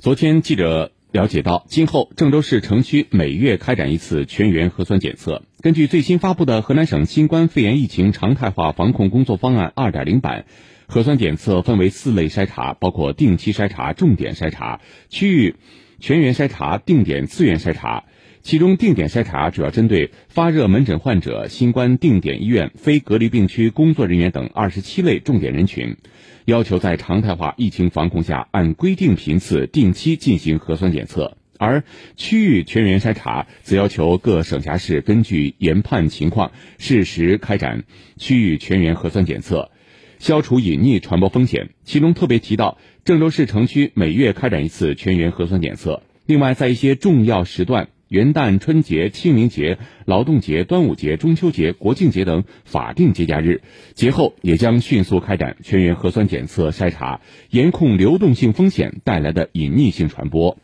昨天，记者了解到，今后郑州市城区每月开展一次全员核酸检测。根据最新发布的河南省新冠肺炎疫情常态化防控工作方案二点零版，核酸检测分为四类筛查，包括定期筛查、重点筛查、区域全员筛查、定点自愿筛查。其中，定点筛查主要针对发热门诊患者、新冠定点医院、非隔离病区工作人员等二十七类重点人群。要求在常态化疫情防控下，按规定频次定期进行核酸检测；而区域全员筛查则要求各省辖市根据研判情况，适时开展区域全员核酸检测，消除隐匿传播风险。其中特别提到，郑州市城区每月开展一次全员核酸检测。另外，在一些重要时段。元旦、春节、清明节、劳动节、端午节、中秋节、国庆节等法定节假日，节后也将迅速开展全员核酸检测筛查，严控流动性风险带来的隐匿性传播。